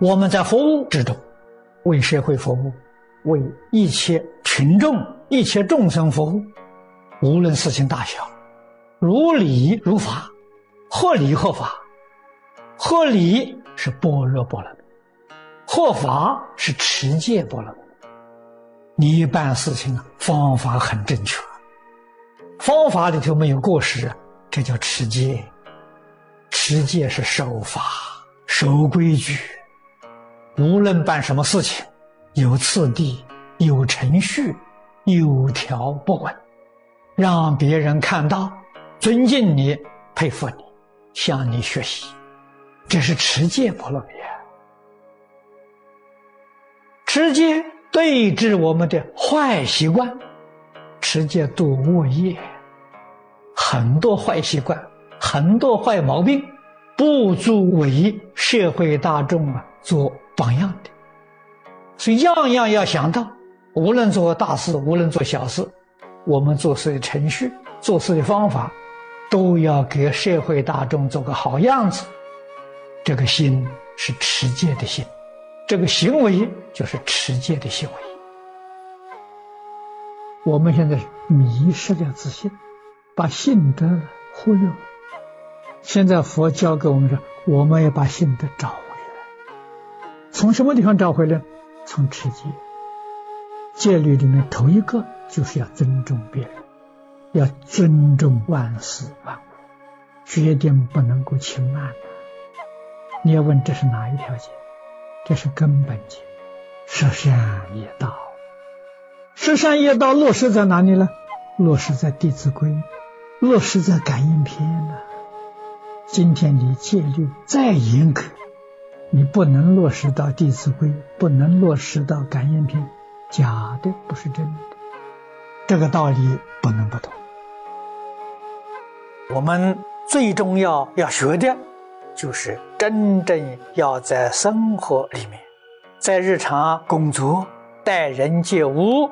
我们在服务之中，为社会服务，为一切群众、一切众生服务，无论事情大小，如理如法，合理合法。合理是般若波罗蜜，合法是持戒波罗蜜。你办事情啊，方法很正确，方法里头没有过失，这叫持戒。持戒是守法、守规矩。无论办什么事情，有次第、有程序、有条不紊，让别人看到，尊敬你、佩服你、向你学习，这是持戒波罗蜜。持戒对治我们的坏习惯，持戒度恶业，很多坏习惯，很多坏毛病，不足为社会大众啊做。榜样的，所以样样要想到，无论做大事，无论做小事，我们做事的程序、做事的方法，都要给社会大众做个好样子。这个心是持戒的心，这个行为就是持戒的行为。我们现在迷失了自信，把信德忽略了。现在佛教给我们说，我们要把信德找。从什么地方找回来？从持戒。戒律里面头一个就是要尊重别人，要尊重万事万物，决定不能够轻慢。你要问这是哪一条戒？这是根本戒，十善业道。十善业道落实在哪里呢？落实在《弟子规》，落实在《感应篇》呢。今天你戒律再严格。你不能落实到《弟子规》，不能落实到《感应篇》，假的不是真的，这个道理不能不懂。我们最重要要学的，就是真正要在生活里面，在日常工作、待人接物，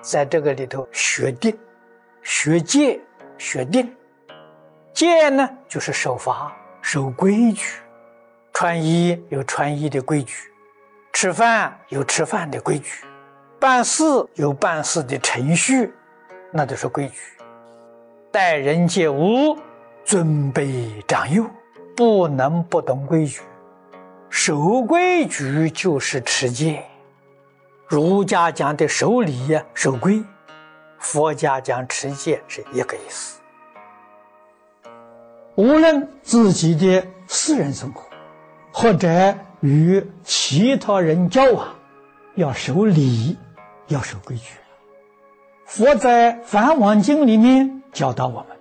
在这个里头学定、学戒、学定。戒呢，就是守法、守规矩。穿衣有穿衣的规矩，吃饭有吃饭的规矩，办事有办事的程序，那都是规矩。待人接物，尊卑长幼，不能不懂规矩。守规矩就是持戒。儒家讲的守礼呀、守规，佛家讲持戒是一个意思。无论自己的私人生活。或者与其他人交往，要守礼，要守规矩。佛在《梵网经》里面教导我们，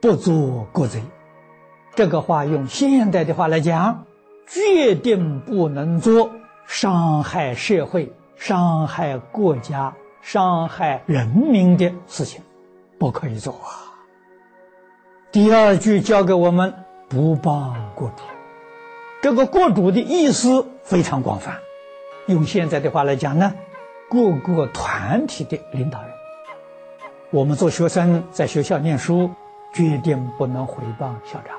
不做过贼。这个话用现代的话来讲，决定不能做伤害社会、伤害国家、伤害人民的事情，不可以做啊。第二句教给我们，不帮国主。这个国主的意思非常广泛，用现在的话来讲呢，各个团体的领导人。我们做学生在学校念书，决定不能回谤校长；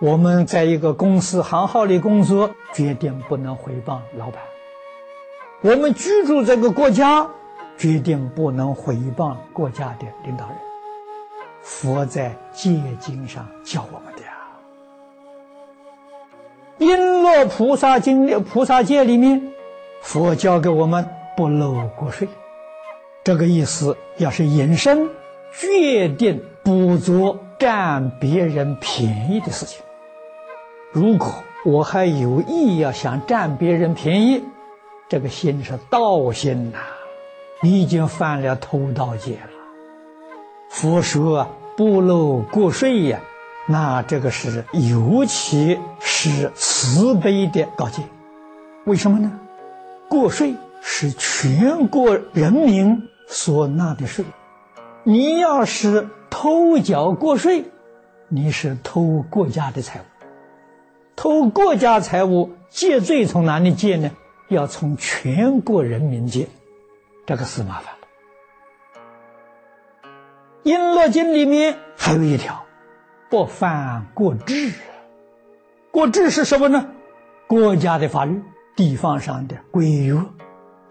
我们在一个公司行号里工作，决定不能回谤老板；我们居住这个国家，决定不能回谤国家的领导人。佛在戒经上教我们的。璎珞菩萨经菩萨戒里面，佛教给我们不漏过税，这个意思。要是隐身，决定不做占别人便宜的事情。如果我还有意要想占别人便宜，这个心是盗心呐，你已经犯了偷盗戒了。佛说不漏过税呀。那这个是尤其是慈悲的告诫，为什么呢？过税是全国人民所纳的税，你要是偷缴过税，你是偷国家的财物，偷国家财物借罪从哪里借呢？要从全国人民借，这个是麻烦了。《璎珞经》里面还有一条。不犯过制，过制是什么呢？国家的法律、地方上的规约，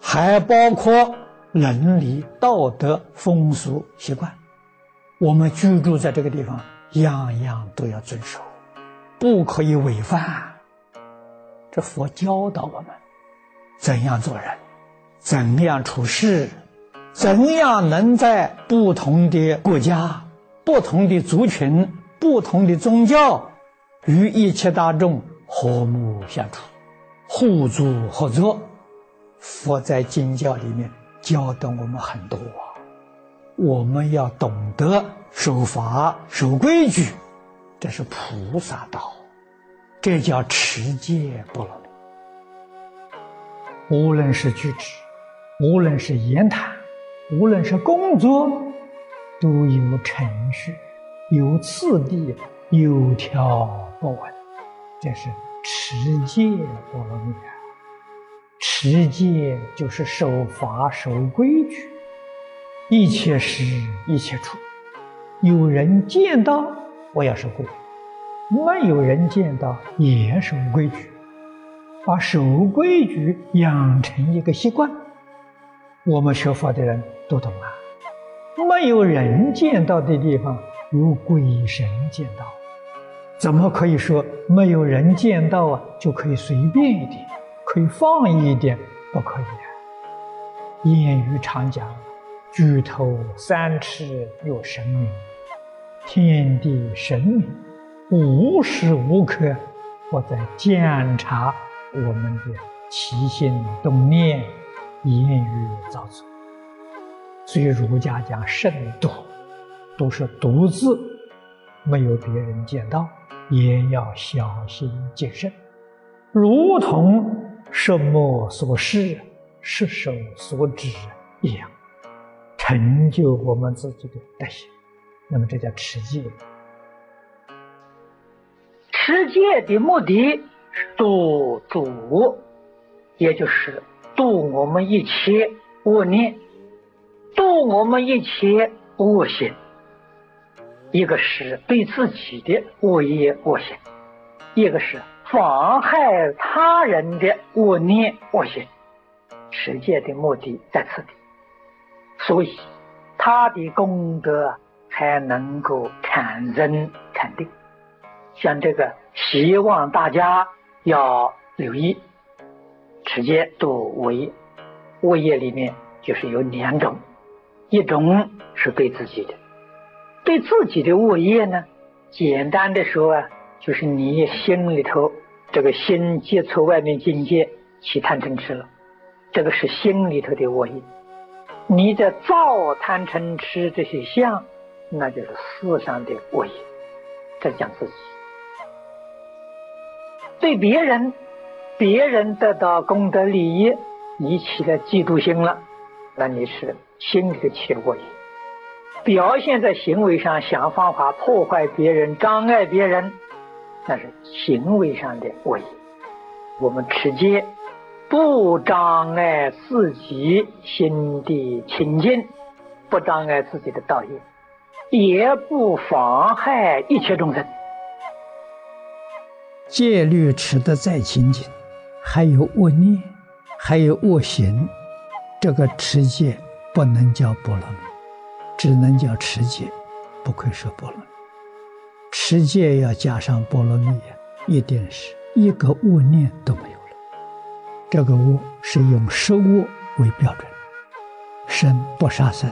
还包括伦理、道德、风俗习惯。我们居住在这个地方，样样都要遵守，不可以违反。这佛教导我们怎样做人，怎样处事，怎样能在不同的国家、不同的族群、不同的宗教与一切大众和睦相处、互助合作。佛在经教里面教导我们很多啊，我们要懂得守法、守规矩，这是菩萨道。这叫持戒波罗蜜。无论是举止，无论是言谈，无论是工作，都有程序、有次第、有条不紊。这是持戒波罗蜜。持戒就是守法、守规矩，一切时一切处，有人见到我要守规矩。没有人见到也守规矩，把守规矩养成一个习惯。我们学佛的人都懂啊。没有人见到的地方，有鬼神见到，怎么可以说没有人见到啊？就可以随便一点，可以放一点？不可以啊！谚语常讲：“举头三尺有神明，天地神明。”无时无刻不在检查我们的起心动念、言语造作，所以儒家讲慎独，都是独自，没有别人见到，也要小心谨慎，如同什么所示、是手所指一样，成就我们自己的德行。那么这叫持戒。持戒的目的是度主，也就是度我们一切恶念，度我们一切恶行。一个是对自己的恶业恶行，一个是妨害他人的恶念恶行。持戒的目的在此地，所以他的功德才能够产生肯定。像这个，希望大家要留意，持戒度为，恶业里面就是有两种，一种是对自己的，对自己的恶业呢，简单的说啊，就是你心里头这个心接触外面境界起贪嗔痴了，这个是心里头的恶业，你在造贪嗔痴这些相，那就是世上的恶业，在讲自己。对别人，别人得到功德利益，你起了嫉妒心了，那你是心里头起了恶业，表现在行为上想方法破坏别人、障碍别人，那是行为上的恶业。我们持戒，不障碍自己心地清净，不障碍自己的道业，也不妨害一切众生。戒律持得再清净，还有恶念，还有恶行，这个持戒不能叫波罗蜜，只能叫持戒，不可以说波罗。持戒要加上波罗蜜，一定是一个恶念都没有了。这个恶是用十恶为标准：生不杀生，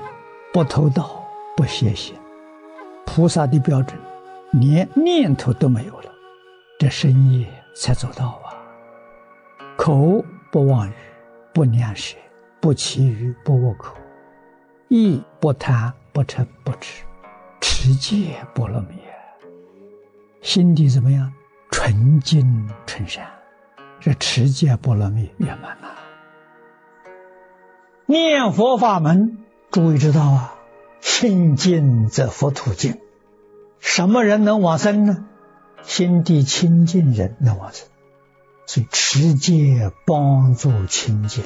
不偷盗，不邪行。菩萨的标准，连念头都没有了。这深夜才做到啊！口不妄语，不念舌，不绮语，不恶口，意不贪，不嗔，不痴，持戒波罗蜜。心地怎么样？纯净纯善，这持戒波罗蜜圆满了。念佛法门，诸位知道啊？心净则佛土净。什么人能往生呢？心地清净人能往生，所以持戒帮助清净。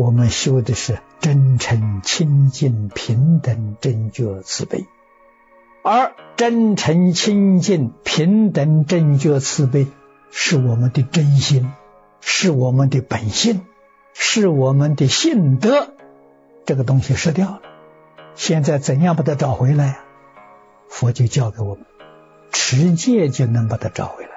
我们修的是真诚、清净、平等、正觉、慈悲，而真诚、清净、平等、正觉、慈悲是我们的真心，是我们的本性，是我们的性德，这个东西失掉了。现在怎样把它找回来呀？佛就教给我们，持戒就能把它找回来。